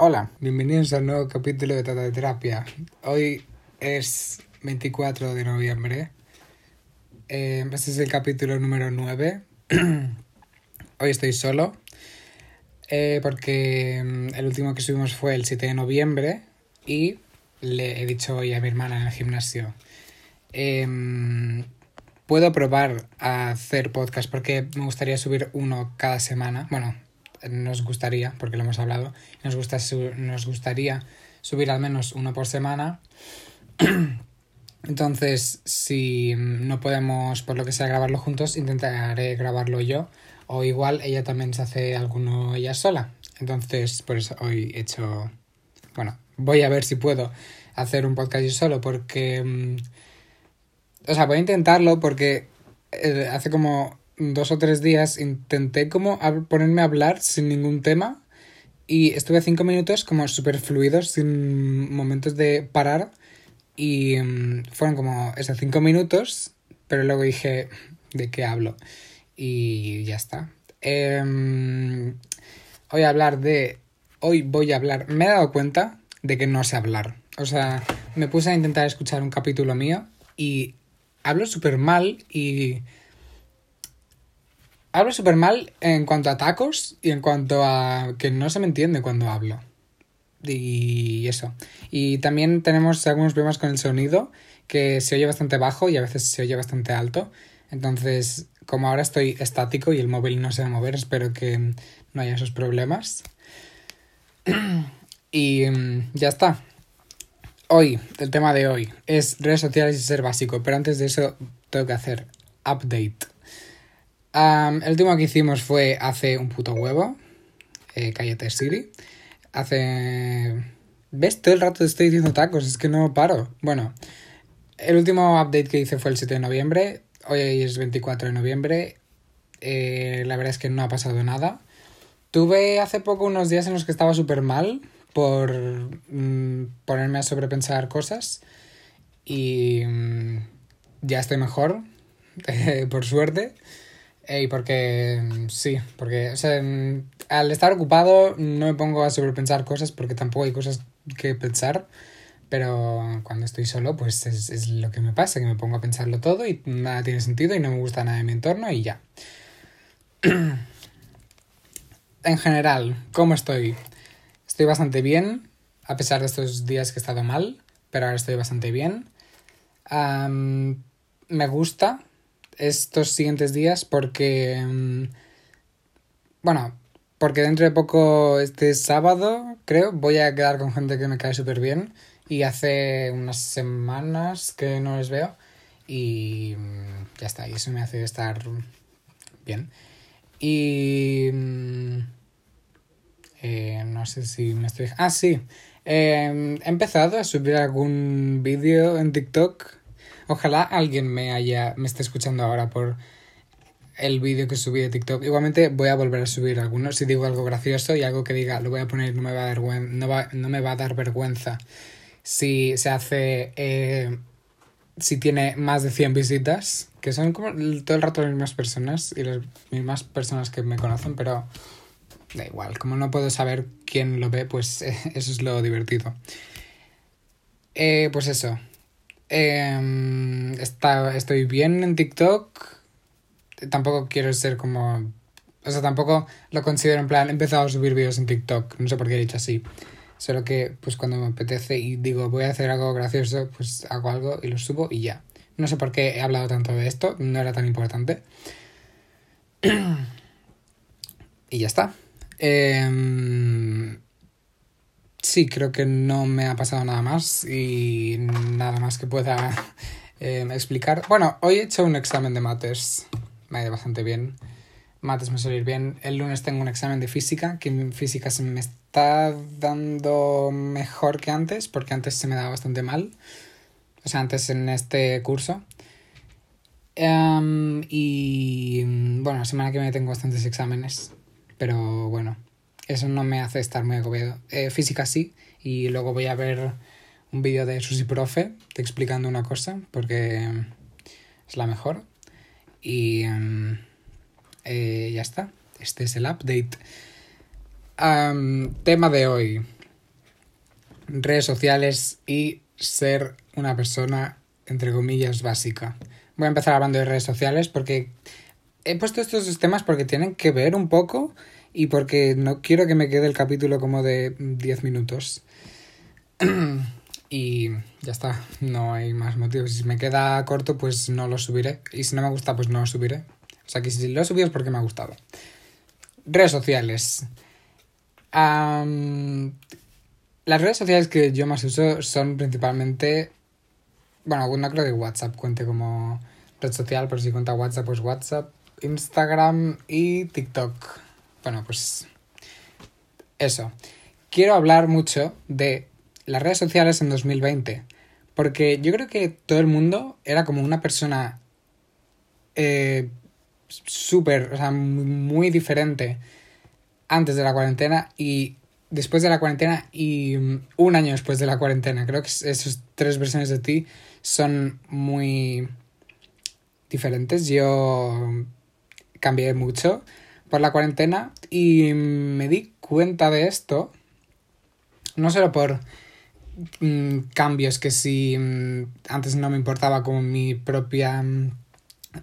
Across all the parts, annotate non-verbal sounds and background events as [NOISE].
Hola, bienvenidos al nuevo capítulo de Tata de Terapia. Hoy es 24 de noviembre. Eh, este es el capítulo número 9. [CLEARS THROAT] Hoy estoy solo. eh, porque mm, el último que subimos fue el 7 de noviembre. Y le he dicho hoy a mi hermana en el gimnasio. em, puedo probar a hacer podcast porque me gustaría subir uno cada semana. Bueno, nos gustaría, porque lo hemos hablado, nos, gusta nos gustaría subir al menos uno por semana. [CLEARS THROAT] Entonces, si no podemos, por lo que sea, grabarlo juntos, intentaré grabarlo yo. O igual ella también se hace alguno ella sola. Entonces, por eso hoy he hecho... Bueno, voy a ver si puedo hacer un podcast yo solo, porque... mm, O sea, voy a intentarlo porque eh, hace como dos o tres días intenté como ponerme a hablar sin ningún tema y estuve cinco minutos como súper fluidos, sin momentos de parar y mm, fueron como esos cinco minutos, pero luego dije, ¿de qué hablo? Y ya está. Em, voy a hablar de... Hoy voy a hablar... Me he dado cuenta de que no sé hablar. O sea, me puse a intentar escuchar un capítulo mío y hablo súper mal y... Hablo súper mal en cuanto a tacos y en cuanto a que no se me entiende cuando hablo. Y eso. Y también tenemos algunos problemas con el sonido, que se oye bastante bajo y a veces se oye bastante alto. Entonces, como ahora estoy estático y el móvil no se va a mover, espero que no haya esos problemas. [CLEARS THROAT] y mm, ya está. Hoy, el tema de hoy es redes sociales y ser básico, pero antes de eso tengo que hacer update. El último que hicimos fue hace un puto huevo. Eh, cállate, Siri. Hace. ¿Ves? Todo el rato estoy diciendo tacos, es que no paro. Bueno, el último update que hice fue el 7 de noviembre. Hoy es 24 de noviembre. Eh, la verdad es que no ha pasado nada. Tuve hace poco unos días en los que estaba súper mal por mm, ponerme a sobrepensar cosas. Y mm, ya estoy mejor, [LAUGHS] por suerte. Y porque mm, sí, porque o sea, mm, al estar ocupado no me pongo a sobrepensar cosas porque tampoco hay cosas que pensar. Pero cuando estoy solo, pues es, es lo que me pasa, que me pongo a pensarlo todo y nada tiene sentido y no me gusta nada de mi entorno y ya. [CLEARS THROAT] en general, ¿cómo estoy? Estoy bastante bien, a pesar de estos días que he estado mal, pero ahora estoy bastante bien. Am, me gusta estos siguientes días porque... mm, bueno, porque dentro de poco, este sábado, creo, voy a quedar con gente que me cae súper bien. Y hace unas semanas que no les veo. Y mm, ya está, y eso me hace estar bien. Y... mm, eh, no sé si me estoy... Ah, sí. Eh, he empezado a subir algún vídeo en TikTok. Ojalá alguien me haya... me esté escuchando ahora por el vídeo que subí de TikTok. Igualmente voy a volver a subir algunos. Si digo algo gracioso y algo que diga, lo voy a poner, no me va a dar, no va- no me va a dar vergüenza. Si se hace... eh, si tiene más de 100 visitas, que son como todo el rato las mismas personas y las mismas personas que me conocen, pero da igual, como no puedo saber quién lo ve, pues [LAUGHS] eso es lo divertido. Eh, pues eso. Em, está, estoy bien en TikTok. Tampoco quiero ser como... O sea, tampoco lo considero en plan, he empezado a subir vídeos en TikTok. No sé por qué he dicho así. Solo que, pues cuando me apetece y digo, voy a hacer algo gracioso, pues hago algo y lo subo y ya. No sé por qué he hablado tanto de esto, no era tan importante. [CLEARS THROAT] y ya está. Em, sí, creo que no me ha pasado nada más y nada más que pueda [LAUGHS] em, explicar. Bueno, hoy he hecho un examen de mates. Me ha ido bastante bien. Mates me suele ir bien. El lunes tengo un examen de física, que física se me está dando mejor que antes, porque antes se me daba bastante mal. O sea, antes en este curso. Em, y bueno, la semana que viene tengo bastantes exámenes. Pero bueno, eso no me hace estar muy agobiado. Eh, física sí, y luego voy a ver un vídeo de Susi Profe te explicando una cosa, porque es la mejor. Y em, eh, ya está. Este es el update. Tema de hoy. redes sociales y ser una persona, entre comillas, básica. Voy a empezar hablando de redes sociales porque he puesto estos temas porque tienen que ver un poco y porque no quiero que me quede el capítulo como de 10 minutos. [CLEARS THROAT] y ya está, no hay más motivos. Si me queda corto, pues no lo subiré. Y si no me gusta, pues no lo subiré. O sea que si lo subido es porque me ha gustado. Redes sociales. las redes sociales que yo más uso son principalmente. Bueno, no creo que WhatsApp cuente como red social, pero si cuenta WhatsApp, pues WhatsApp, Instagram y TikTok. Bueno, pues. Eso. Quiero hablar mucho de las redes sociales en 2020. Porque yo creo que todo el mundo era como una persona eh, súper, o sea, muy diferente antes de la cuarentena y después de la cuarentena y un año después de la cuarentena. Creo que esas tres versiones de ti son muy diferentes. Yo cambié mucho por la cuarentena y me di cuenta de esto, no solo por mm, cambios que si mm, antes no me importaba como mi propia mm,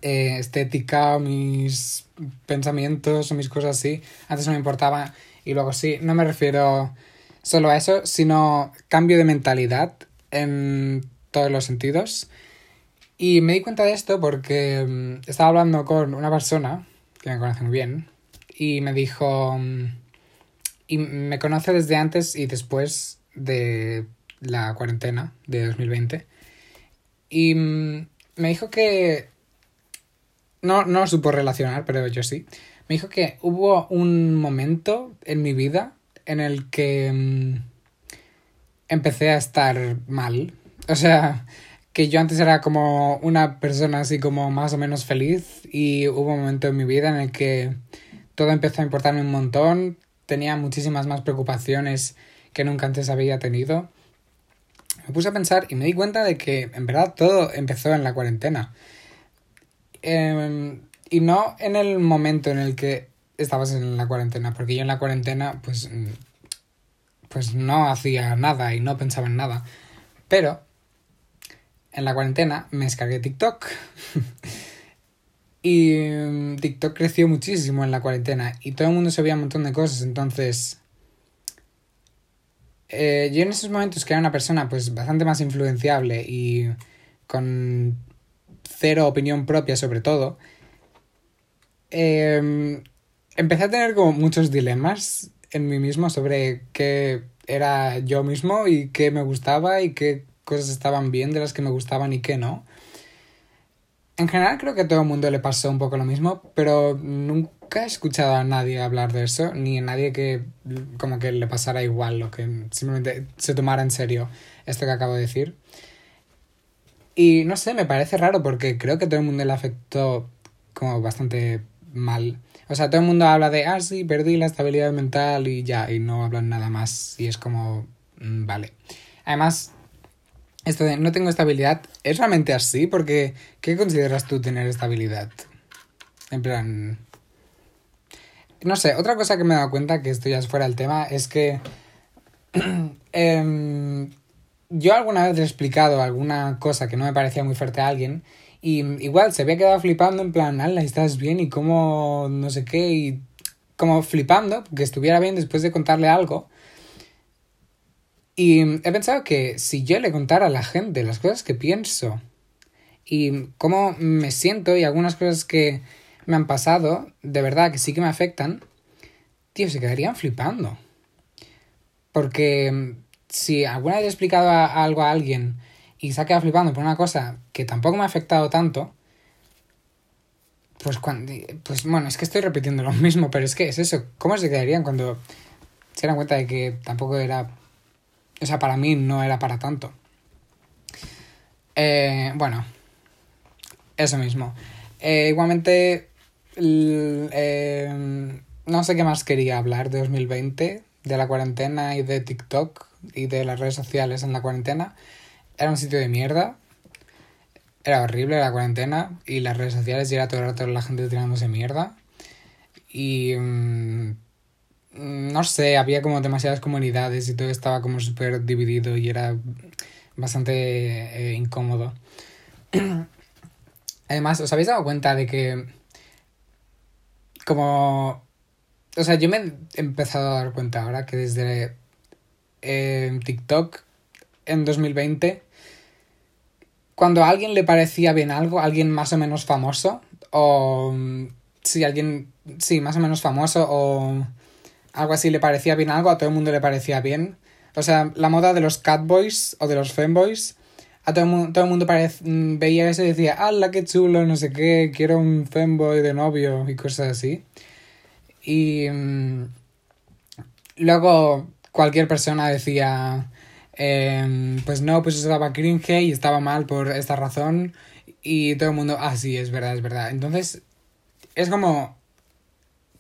eh, estética o mis pensamientos o mis cosas así, antes no me importaba y luego sí, no me refiero solo a eso, sino cambio de mentalidad en todos los sentidos. Y me di cuenta de esto porque estaba hablando con una persona que me conoce muy bien y me dijo, y me conoce desde antes y después de la cuarentena de 2020 y me dijo que no, no supo relacionar, pero yo sí. Me dijo que hubo un momento en mi vida en el que mm, empecé a estar mal. O sea, que yo antes era como una persona así como más o menos feliz y hubo un momento en mi vida en el que todo empezó a importarme un montón, tenía muchísimas más preocupaciones que nunca antes había tenido. Me puse a pensar y me di cuenta de que en verdad todo empezó en la cuarentena. Em, y no en el momento en el que estabas en la cuarentena, porque yo en la cuarentena pues, pues no hacía nada y no pensaba en nada. Pero en la cuarentena me descargué TikTok. [LAUGHS] y mm, TikTok creció muchísimo en la cuarentena y todo el mundo sabía un montón de cosas. Entonces, eh, yo en esos momentos que era una persona pues bastante más influenciable y con cero opinión propia sobre todo, em, empecé a tener como muchos dilemas en mí mismo sobre qué era yo mismo y qué me gustaba y qué cosas estaban bien, de las que me gustaban y que no. En general creo que a todo el mundo le pasó un poco lo mismo, pero nunca he escuchado a nadie hablar de eso, ni a nadie que como que le pasara igual, o que simplemente se tomara en serio esto que acabo de decir. Y no sé, me parece raro porque creo que todo el mundo le afectó como bastante mal. O sea, todo el mundo habla de, ah, sí, perdí la estabilidad mental y ya, y no hablan nada más. Y es como, mm, vale. Además, esto de no tengo estabilidad, ¿es realmente así? Porque, ¿qué consideras tú tener estabilidad? En plan... No sé, otra cosa que me he dado cuenta, que esto ya es fuera del tema, es que... [CLEARS THROAT] Em, yo alguna vez he explicado alguna cosa que no me parecía muy fuerte a alguien y igual se había quedado flipando en plan, ala, estás bien y cómo no sé qué y como flipando que estuviera bien después de contarle algo y he pensado que si yo le contara a la gente las cosas que pienso y cómo me siento y algunas cosas que me han pasado, de verdad que sí que me afectan, tío, se quedarían flipando. Porque si alguna vez he explicado algo a alguien y se ha quedado flipando por una cosa que tampoco me ha afectado tanto, pues cuando, pues bueno, es que estoy repitiendo lo mismo, pero es que es eso, ¿cómo se quedarían cuando se dieran cuenta de que tampoco era o sea, para mí no era para tanto. Eh, bueno, eso mismo. Eh, igualmente, eh, no sé qué más quería hablar de 2020, de la cuarentena y de TikTok y de las redes sociales en la cuarentena. Era un sitio de mierda. Era horrible la cuarentena y las redes sociales y era todo el rato la gente tirándose mierda. Y... Mm, no sé, había como demasiadas comunidades y todo estaba como súper dividido y era bastante eh, incómodo. [CLEARS THROAT] Además, ¿os habéis dado cuenta de que como... O sea, yo me he empezado a dar cuenta ahora que desde eh, TikTok en 2020, cuando a alguien le parecía bien algo, alguien más o menos famoso, o mm, si alguien, sí, más o menos famoso, o algo así le parecía bien algo, a todo el mundo le parecía bien. O sea, la moda de los catboys o de los femboys, a todo el mundo, todo el mundo mm, veía eso y decía, ¡hala, qué chulo! No sé qué, quiero un femboy de novio y cosas así. Y mm, luego cualquier persona decía, em, pues no, pues estaba cringe y estaba mal por esta razón. Y todo el mundo, ah, sí, es verdad, es verdad. Entonces, es como,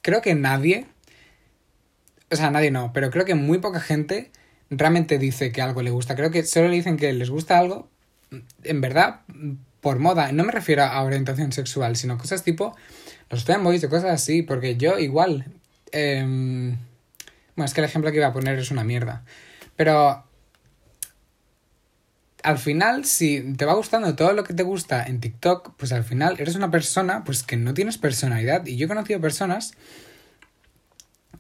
creo que nadie, o sea, nadie no, pero creo que muy poca gente realmente dice que algo le gusta. Creo que solo le dicen que les gusta algo, en verdad, por moda. No me refiero a orientación sexual, sino cosas tipo los fanboys y cosas así, porque yo igual... Eh, bueno, es que el ejemplo que iba a poner es una mierda. Pero al final, si te va gustando todo lo que te gusta en TikTok, pues al final eres una persona pues que no tienes personalidad. Y yo he conocido personas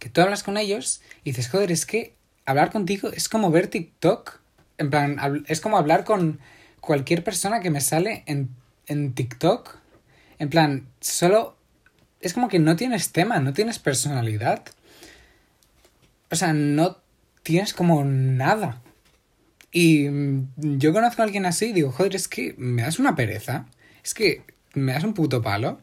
que tú hablas con ellos y dices, joder, es que hablar contigo es como ver TikTok. En plan, es como hablar con cualquier persona que me sale en, en TikTok. En plan, solo... Es como que no tienes tema, no tienes personalidad. O sea, no tienes como nada. Y mm, yo conozco a alguien así y digo, joder, es que me das una pereza. Es que me das un puto palo.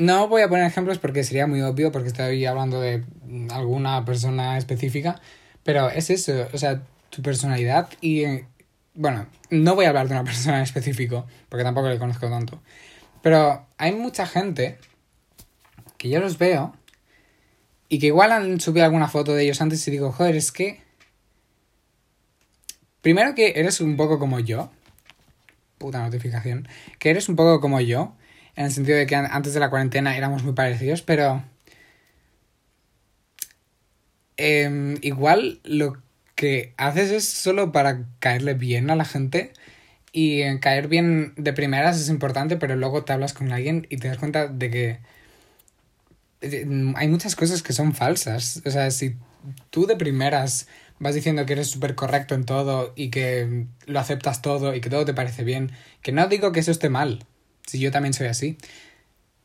No voy a poner ejemplos porque sería muy obvio, porque estoy hablando de alguna persona específica. Pero es eso, o sea, tu personalidad y... Bueno, no voy a hablar de una [LAUGHS] persona en específico, porque tampoco le conozco tanto. Pero hay mucha gente que yo los veo y que igual han subido alguna foto de ellos antes y digo, joder, es que... Primero que eres un poco como yo. Puta notificación. Que eres un poco como yo. En el sentido de que antes de la cuarentena éramos muy parecidos, pero... Em, igual lo que haces es solo para caerle bien a la gente. Y caer bien de primeras es importante, pero luego te hablas con alguien y te das cuenta de que hay muchas cosas que son falsas. O sea, si tú de primeras vas diciendo que eres súper correcto en todo y que lo aceptas todo y que todo te parece bien, que no digo que eso esté mal, si yo también soy así,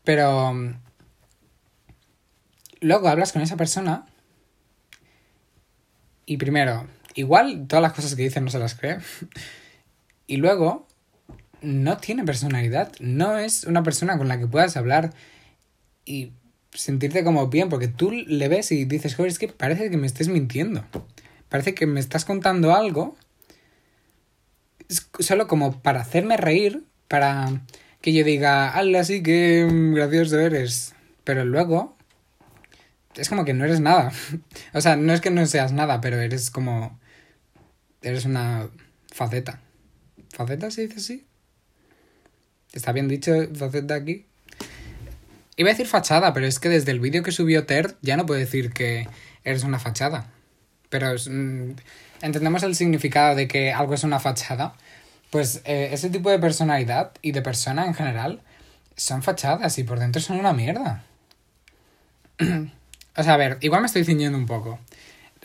pero luego hablas con esa persona y primero, igual todas las cosas que dicen no se las cree, [LAUGHS] y luego no tiene personalidad, no es una persona con la que puedas hablar y sentirte como bien, porque tú le ves y dices, joder, es que parece que me estés mintiendo. Parece que me estás contando algo solo como para hacerme reír, para que yo diga, ¡Hala, sí que gracioso eres! Pero luego es como que no eres nada. [LAUGHS] o sea, no es que no seas nada, pero eres como... Eres una faceta. ¿Faceta se dice así? ¿Está bien dicho faceta aquí? Iba a decir fachada, pero es que desde el vídeo que subió Ter ya no puedo decir que eres una fachada. Pero mm, entendemos el significado de que algo es una fachada. Pues eh, ese tipo de personalidad y de persona en general son fachadas y por dentro son una mierda. [CLEARS THROAT] o sea, a ver, igual me estoy ciñendo un poco.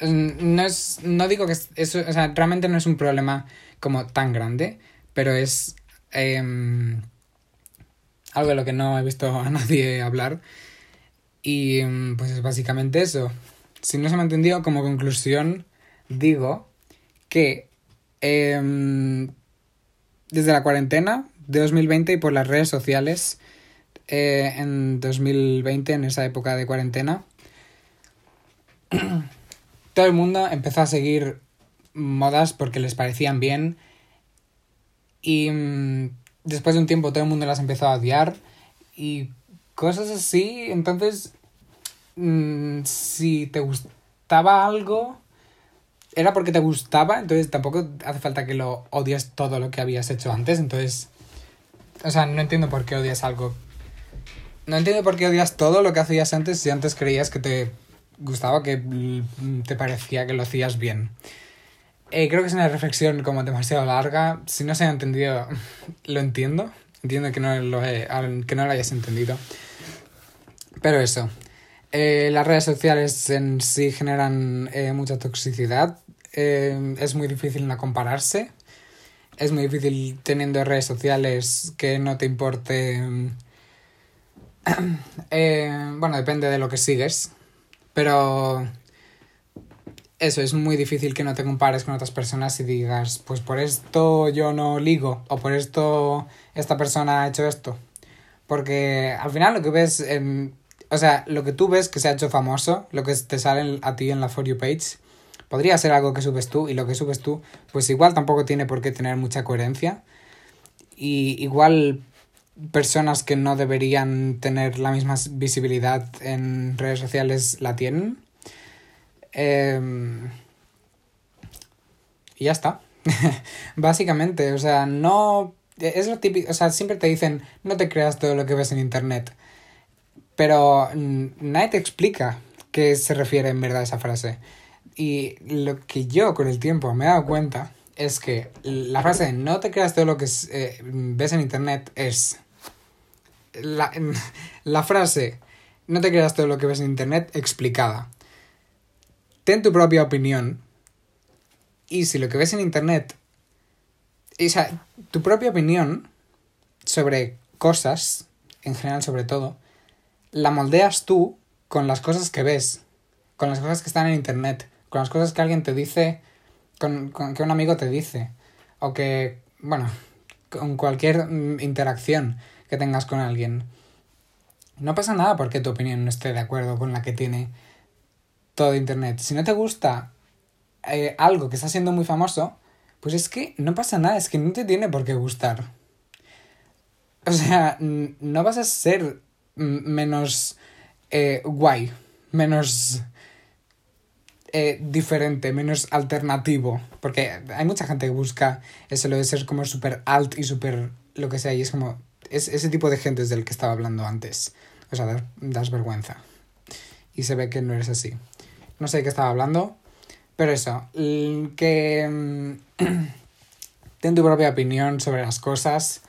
Mm, no es. No digo que eso. O sea, realmente no es un problema como tan grande. Pero es. Em, algo de lo que no he visto a nadie hablar. Y mm, pues es básicamente eso. Si no se me ha entendido, como conclusión, digo que em, desde la cuarentena de 2020 y por las redes sociales eh, en 2020, en esa época de cuarentena, [CLEARS THROAT] todo el mundo empezó a seguir modas porque les parecían bien y mm, después de un tiempo todo el mundo las empezó a odiar y cosas así. Entonces, mm, si te gustaba algo, era porque te gustaba, entonces tampoco hace falta que lo odies todo lo que habías hecho antes. Entonces, o sea, no entiendo por qué odias algo. No entiendo por qué odias todo lo que hacías antes si antes creías que te gustaba, que mm, te parecía que lo hacías bien. Eh, creo que es una reflexión como demasiado larga. Si no se ha entendido, [LAUGHS] lo entiendo. Entiendo que no lo, que no lo hayas entendido. Pero eso. Eh, las redes sociales en sí generan eh, mucha toxicidad. es muy difícil no compararse. Es muy difícil teniendo redes sociales que no te importe. [CLEARS THROAT] bueno, depende de lo que sigues. Pero eso, es muy difícil que no te compares con otras personas y digas, pues por esto yo no ligo o por esto esta persona ha hecho esto. Porque al final lo que ves, en, o sea, lo que tú ves que se ha hecho famoso, lo que te sale a ti en la For You page, podría ser algo que subes tú y lo que subes tú, pues igual tampoco tiene por qué tener mucha coherencia. Y igual personas que no deberían tener la misma visibilidad en redes sociales la tienen. Em, y ya está. [LAUGHS] Básicamente, o sea, no... Es lo típico, o sea, siempre te dicen, no te creas todo lo que ves en Internet. Pero nadie te explica qué se refiere en verdad a esa frase. Y lo que yo con el tiempo me he dado cuenta es que la frase no te creas todo lo que eh, ves en Internet es... La, [LAUGHS] la frase no te creas todo lo que ves en Internet explicada ten tu propia opinión. Y si lo que ves en internet, o sea, tu propia opinión sobre cosas, en general sobre todo, la moldeas tú con las cosas que ves, con las cosas que están en internet, con las cosas que alguien te dice, con, con que un amigo te dice, o que, bueno, con cualquier mm, interacción que tengas con alguien. No pasa nada porque tu opinión no esté de acuerdo con la que tiene todo Internet. Si no te gusta eh, algo que está siendo muy famoso, pues es que no pasa nada, es que no te tiene por qué gustar. O sea, no vas a ser menos eh, guay, menos eh, diferente, menos alternativo. Porque hay mucha gente que busca eso, lo de ser como súper alt y súper lo que sea, y es como. Es ese tipo de gente es del que estaba hablando antes. O sea, das vergüenza. Y se ve que no eres así. No sé de qué estaba hablando. Pero eso, que mm, [CLEARS THROAT] ten tu propia opinión sobre las cosas.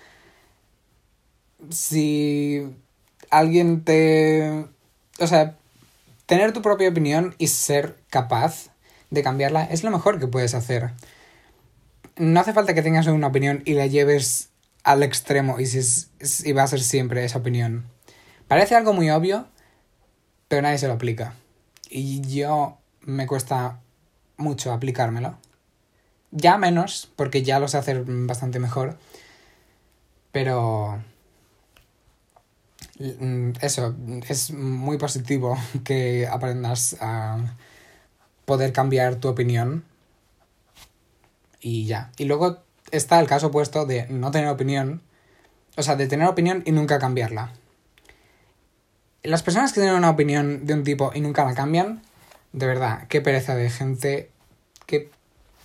Si alguien te... O sea, tener tu propia opinión y ser capaz de cambiarla es lo mejor que puedes hacer. No hace falta que tengas una opinión y la lleves al extremo y, si y va a ser siempre esa opinión. Parece algo muy obvio, pero nadie se lo aplica. Y yo me cuesta mucho aplicármelo. Ya menos, porque ya lo sé hacer bastante mejor. Pero... Mm, eso, es muy positivo [LAUGHS] que aprendas a poder cambiar tu opinión. Y ya. Y luego está el caso opuesto de no tener opinión. O sea, de tener opinión y nunca cambiarla las personas que tienen una opinión de un tipo y nunca la cambian, de verdad, qué pereza de gente, qué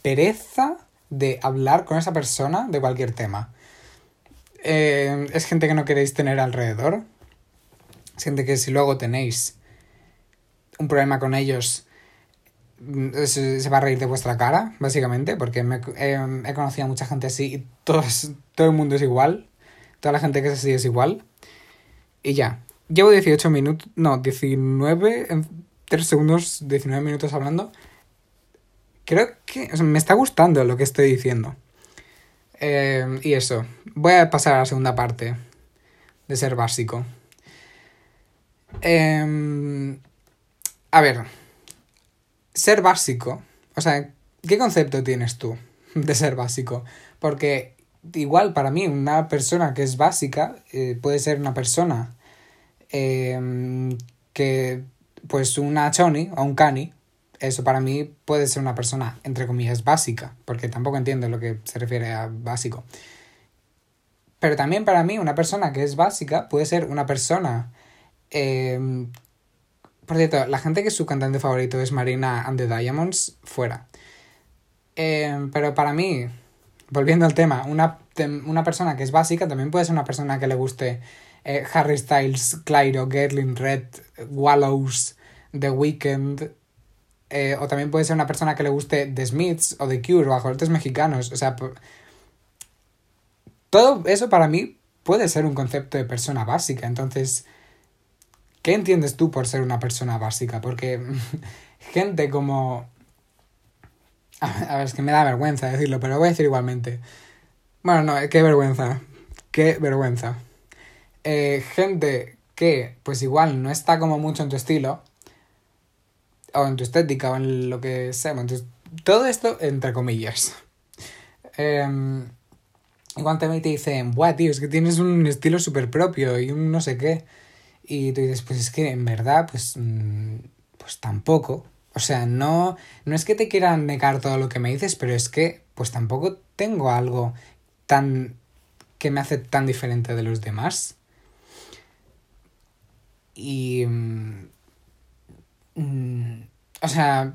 pereza de hablar con esa persona de cualquier tema. Eh, es gente que no queréis tener alrededor. Es gente que si luego tenéis un problema con ellos, mm, se, va a reír de vuestra cara, básicamente, porque he conocido a mucha gente así y todo el mundo es igual. Toda la gente que es así es igual. Y ya, Llevo 18 minutos, no, 19, en 3 segundos, 19 minutos hablando. Creo que me está gustando lo que estoy diciendo. Eh, y eso, voy a pasar a la segunda parte de ser básico. Eh, a ver, ser básico, o sea, ¿qué concepto tienes tú de ser básico? Porque igual para mí una persona que es básica eh, puede ser una persona Em, que pues una choni o un cani, eso para mí puede ser una persona, entre comillas, básica, porque tampoco entiendo lo que se refiere a básico. Pero también para mí una persona que es básica puede ser una persona... Em, por cierto, la gente que su cantante favorito es Marina and the Diamonds, fuera. Em, pero para mí, volviendo al tema, una, una persona que es básica también puede ser una persona que le guste eh, Harry Styles, Clyro, Gerlin Red, Wallows, The Weeknd, eh, o también puede ser una persona que le guste The Smiths o The Cure o ajolotes mexicanos. O sea, todo eso para mí puede ser un concepto de persona básica. Entonces, ¿qué entiendes tú por ser una persona básica? Porque [LAUGHS] gente como... A ver, es que me da vergüenza decirlo, pero lo voy a decir igualmente. Bueno, no, qué vergüenza. Qué vergüenza. Eh, gente que, pues igual, no está como mucho en tu estilo, o en tu estética, o en lo que sea. Entonces, todo esto entre comillas. Eh, igual te dicen, buah, tío, es que tienes un estilo súper propio y un no sé qué. Y tú dices, pues es que en verdad, pues, mm, pues tampoco. O sea, no, no es que te quieran negar todo lo que me dices, pero es que, pues tampoco tengo algo tan que me hace tan diferente de los demás. Y... Mm, o sea,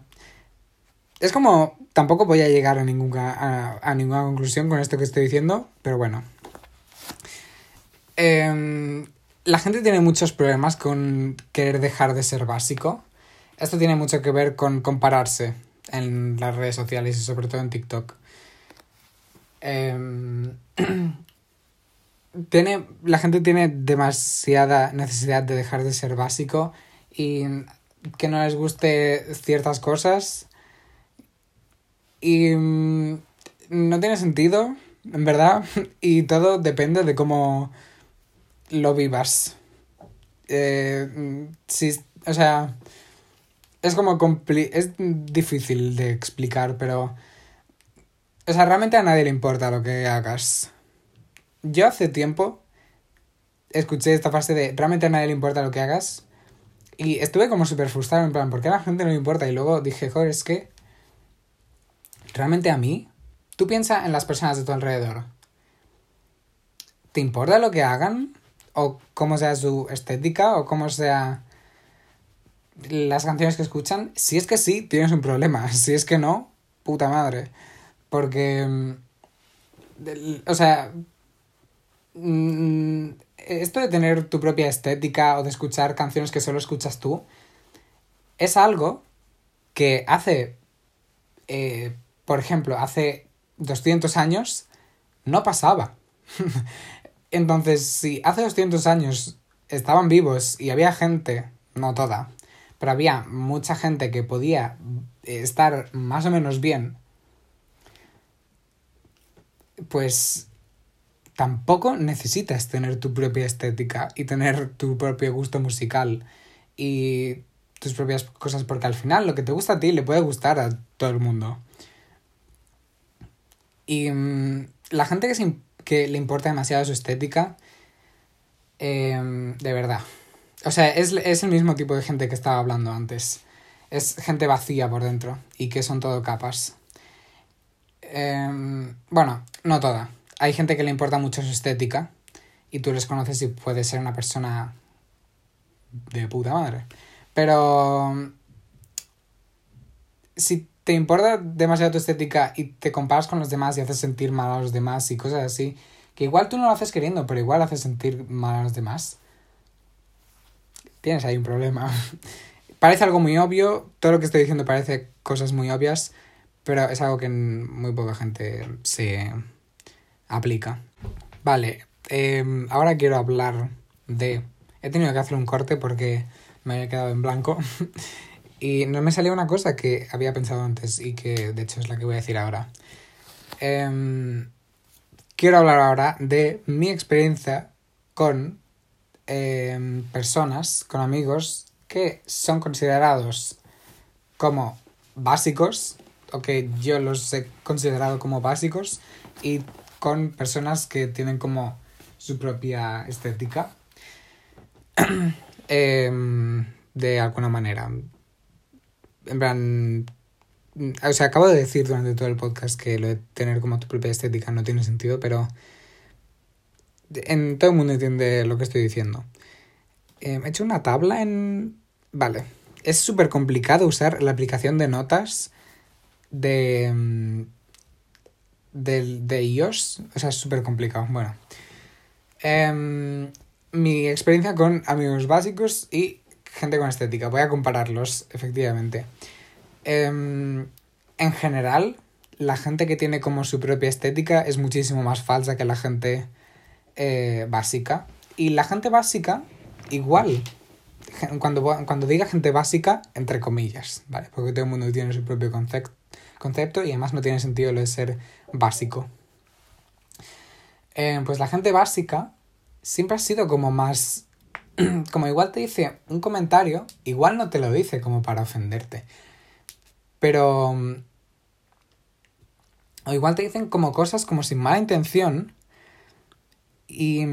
es como, tampoco voy a llegar a ninguna, a, ninguna conclusión con esto que estoy diciendo, pero bueno. Em, la gente tiene muchos problemas con querer dejar de ser básico. Esto tiene mucho que ver con compararse en las redes sociales y sobre todo en TikTok. Em, [CLEARS THROAT] tiene, la gente tiene demasiada necesidad de dejar de ser básico y que no les guste ciertas cosas y mm, no tiene sentido, en verdad, [LAUGHS] y todo depende de cómo lo vivas. Eh, mm, o sea, es como es difícil de explicar, pero... O sea, realmente a nadie le importa lo que hagas. Yo hace tiempo escuché esta frase de realmente a nadie le importa lo que hagas. Y estuve como súper frustrado, en plan, ¿por qué a la gente no le importa? Y luego dije, joder, es que realmente a mí, tú piensa en las personas de tu alrededor. ¿Te importa lo que hagan? ¿O cómo sea su estética? ¿O cómo sea las canciones que escuchan? Si es que sí, tienes un problema. [LAUGHS] Si es que no, puta madre. Porque... Mm, o sea... Mm, esto de tener tu propia estética o de escuchar canciones que solo escuchas tú es algo que hace eh, por ejemplo, hace 200 años no pasaba. [LAUGHS] Entonces, si hace 200 años estaban vivos y había gente, no toda, pero había mucha gente que podía estar más o menos bien, pues tampoco necesitas tener tu propia estética y tener tu propio gusto musical y tus propias cosas, porque al final lo que te gusta a ti le puede gustar a todo el mundo. Y mm, la gente que, que le importa demasiado su estética, em, de verdad. O sea, es, el mismo tipo de gente que estaba hablando antes. Es gente vacía por dentro y que son todo capas. Em, bueno, no toda. Hay gente que le importa mucho su estética y tú les conoces y puedes ser una persona de puta madre. Pero si te importa demasiado tu estética y te comparas con los demás y haces sentir mal a los demás y cosas así, que igual tú no lo haces queriendo, pero igual haces sentir mal a los demás, tienes ahí un problema. [LAUGHS] parece algo muy obvio, todo lo que estoy diciendo parece cosas muy obvias, pero es algo que muy poca gente se aplica. Vale, em, ahora quiero hablar de... He tenido que hacer un corte porque me había quedado en blanco. [LAUGHS] Y no me salió una cosa que había pensado antes y que de hecho es la que voy a decir ahora. Em, quiero hablar ahora de mi experiencia con em, personas, con amigos que son considerados como básicos, o que yo los he considerado como básicos, y con personas que tienen como su propia estética. [CLEARS THROAT] Em, de alguna manera en plan, o sea, acabo de decir durante todo el podcast que lo de tener como tu propia estética no tiene sentido, pero en todo el mundo entiende lo que estoy diciendo. Eh, he hecho una tabla en... Vale. Es súper complicado usar la aplicación de notas de... Mm, de, de iOS. O sea, es súper complicado. Bueno. Em, mi experiencia con amigos básicos y gente con estética. Voy a compararlos, efectivamente. Em, en general, la gente que tiene como su propia estética es muchísimo más falsa que la gente eh, básica. Y la gente básica, igual. Cuando, cuando diga gente básica, entre comillas, ¿vale? Porque todo el mundo tiene su propio concepto, y además no tiene sentido lo de ser básico. Eh, pues la gente básica siempre ha sido como más... [CLEARS THROAT] como igual te dice un comentario, igual no te lo dice como para ofenderte. Pero... O igual te dicen como cosas como sin mala intención. Y...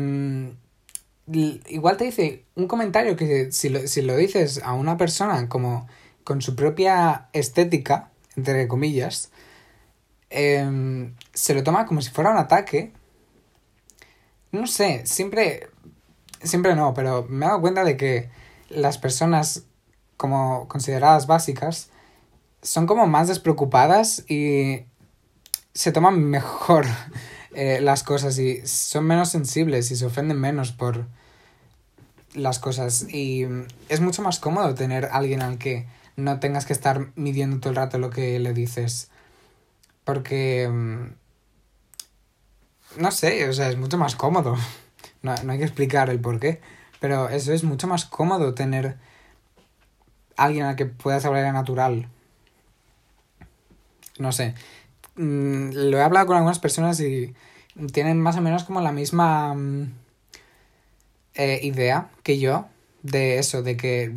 Igual te dice un comentario que si lo, si lo dices a una persona como con su propia estética, entre comillas, em, se lo toma como si fuera un ataque no sé, siempre, siempre no, pero me he dado cuenta de que las personas como consideradas básicas son como más despreocupadas y se toman mejor [LAUGHS] eh, las cosas y son menos sensibles y se ofenden menos por las cosas y es mucho más cómodo tener alguien al que no tengas que estar midiendo todo el rato lo que le dices porque mm, no sé, o sea, es mucho más cómodo. [LAUGHS] No, hay que explicar el por qué. Pero eso es mucho más cómodo tener alguien al que puedas hablar natural. No sé. Mm, lo he hablado con algunas personas y tienen más o menos como la misma mm, eh, idea que yo de eso, de que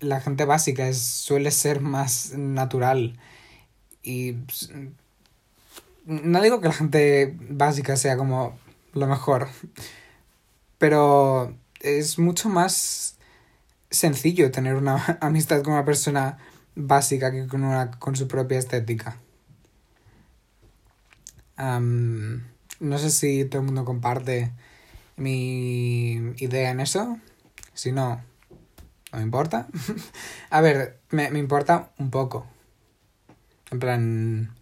la gente básica suele ser más natural. Y pues, no digo que la gente básica sea como lo mejor, pero es mucho más sencillo tener una [LAUGHS] amistad con una persona básica que con una con su propia estética. no sé si todo el mundo comparte mi idea en eso. Si no, no me importa. [LAUGHS] A ver, me, me importa un poco. En plan,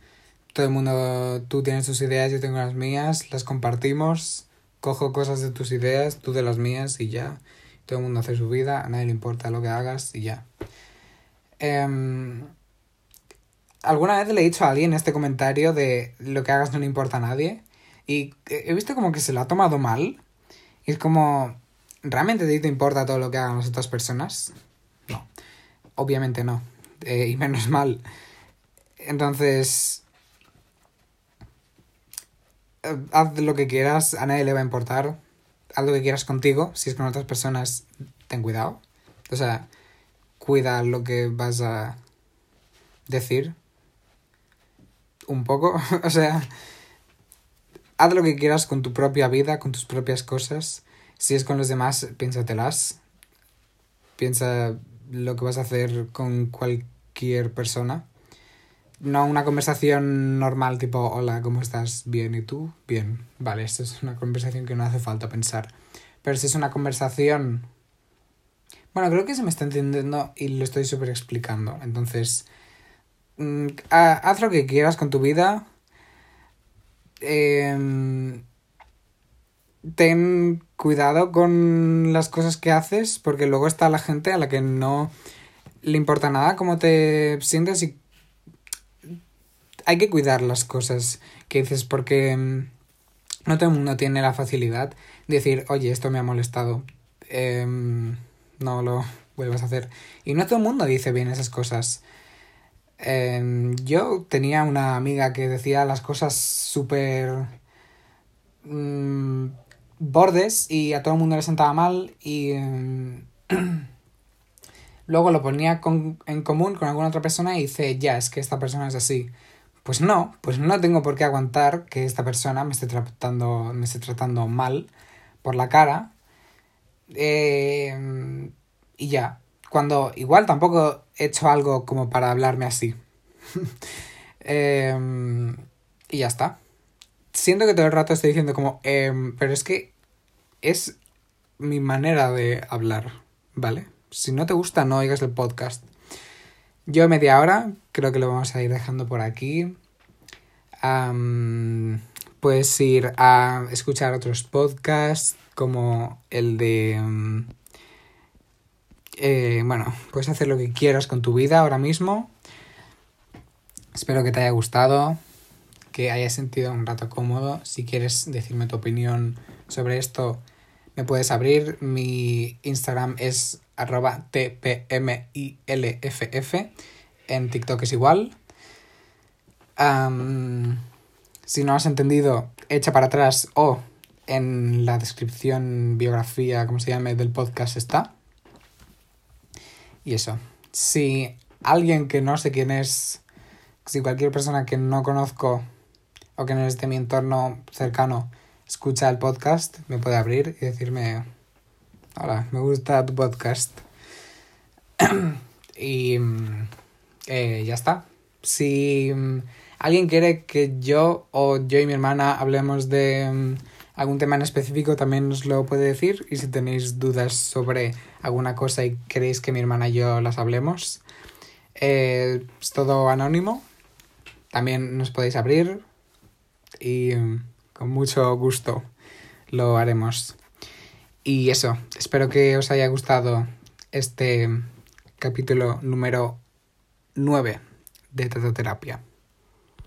todo el mundo, tú tienes tus ideas, yo tengo las mías, las compartimos, cojo cosas de tus ideas, tú de las mías y ya. Todo el mundo hace su vida, a nadie le importa lo que hagas y ya. Em, alguna vez le he dicho a alguien este comentario de lo que hagas no le importa a nadie y he visto como que se lo ha tomado mal y es como, ¿realmente a ti te importa todo lo que hagan las otras personas? No, obviamente no, eh, y menos mal. Entonces, haz lo que quieras, a nadie le va a importar. Haz lo que quieras contigo. Si es con otras personas, ten cuidado. O sea, cuida lo que vas a decir. Un poco. [LAUGHS] o sea, haz lo que quieras con tu propia vida, con tus propias cosas. Si es con los demás, piénsatelas. Piensa lo que vas a hacer con cualquier persona no una conversación normal tipo, hola, ¿cómo estás? Bien, ¿y tú? Bien. Vale, esto es una conversación que no hace falta pensar. Pero si es una conversación... Bueno, creo que se me está entendiendo y lo estoy súper explicando. Entonces, mm, haz lo que quieras con tu vida. Em, ten cuidado con las cosas que haces porque luego está la gente a la que no le importa nada cómo te sientes y hay que cuidar las cosas que dices porque mm, no todo el mundo tiene la facilidad de decir, oye, esto me ha molestado, em, no lo vuelvas a hacer. Y no todo el mundo dice bien esas cosas. Em, yo tenía una amiga que decía las cosas súper mm, bordes y a todo el mundo le sentaba mal y em, [CLEARS THROAT] luego lo ponía en común con alguna otra persona y dice, ya, es que esta persona es así. Pues no, pues no tengo por qué aguantar que esta persona me esté tratando, me esté tratando mal por la cara. Eh, y ya. Cuando igual tampoco he hecho algo como para hablarme así. [LAUGHS] eh, y ya está. Siento que todo el rato estoy diciendo como, eh, pero es que es mi manera de hablar, ¿vale? Si no te gusta, no oigas el podcast. Yo media hora, creo que lo vamos a ir dejando por aquí. puedes ir a escuchar otros podcasts como el de Eh, bueno, puedes hacer lo que quieras con tu vida ahora mismo. Espero que te haya gustado, que hayas sentido un rato cómodo. Si quieres decirme tu opinión sobre esto, me puedes abrir. Mi Instagram es arroba tpmilff. En TikTok es igual. si no has entendido, echa para atrás o en la descripción, biografía, como se llame, del podcast está. Y eso. Si alguien que no sé quién es, si cualquier persona que no conozco o que no es de mi entorno cercano escucha el podcast, me puede abrir y decirme, hola, me gusta tu podcast. [CLEARS THROAT] y eh, ya está. Si mm, alguien quiere que yo o yo y mi hermana hablemos de mm, algún tema en específico también os lo puede decir y si tenéis dudas sobre alguna cosa y queréis que mi hermana y yo las hablemos, eh, es todo anónimo. También nos podéis abrir y mm, con mucho gusto lo haremos. Y eso, espero que os haya gustado este capítulo número 9 de Tetoterapia.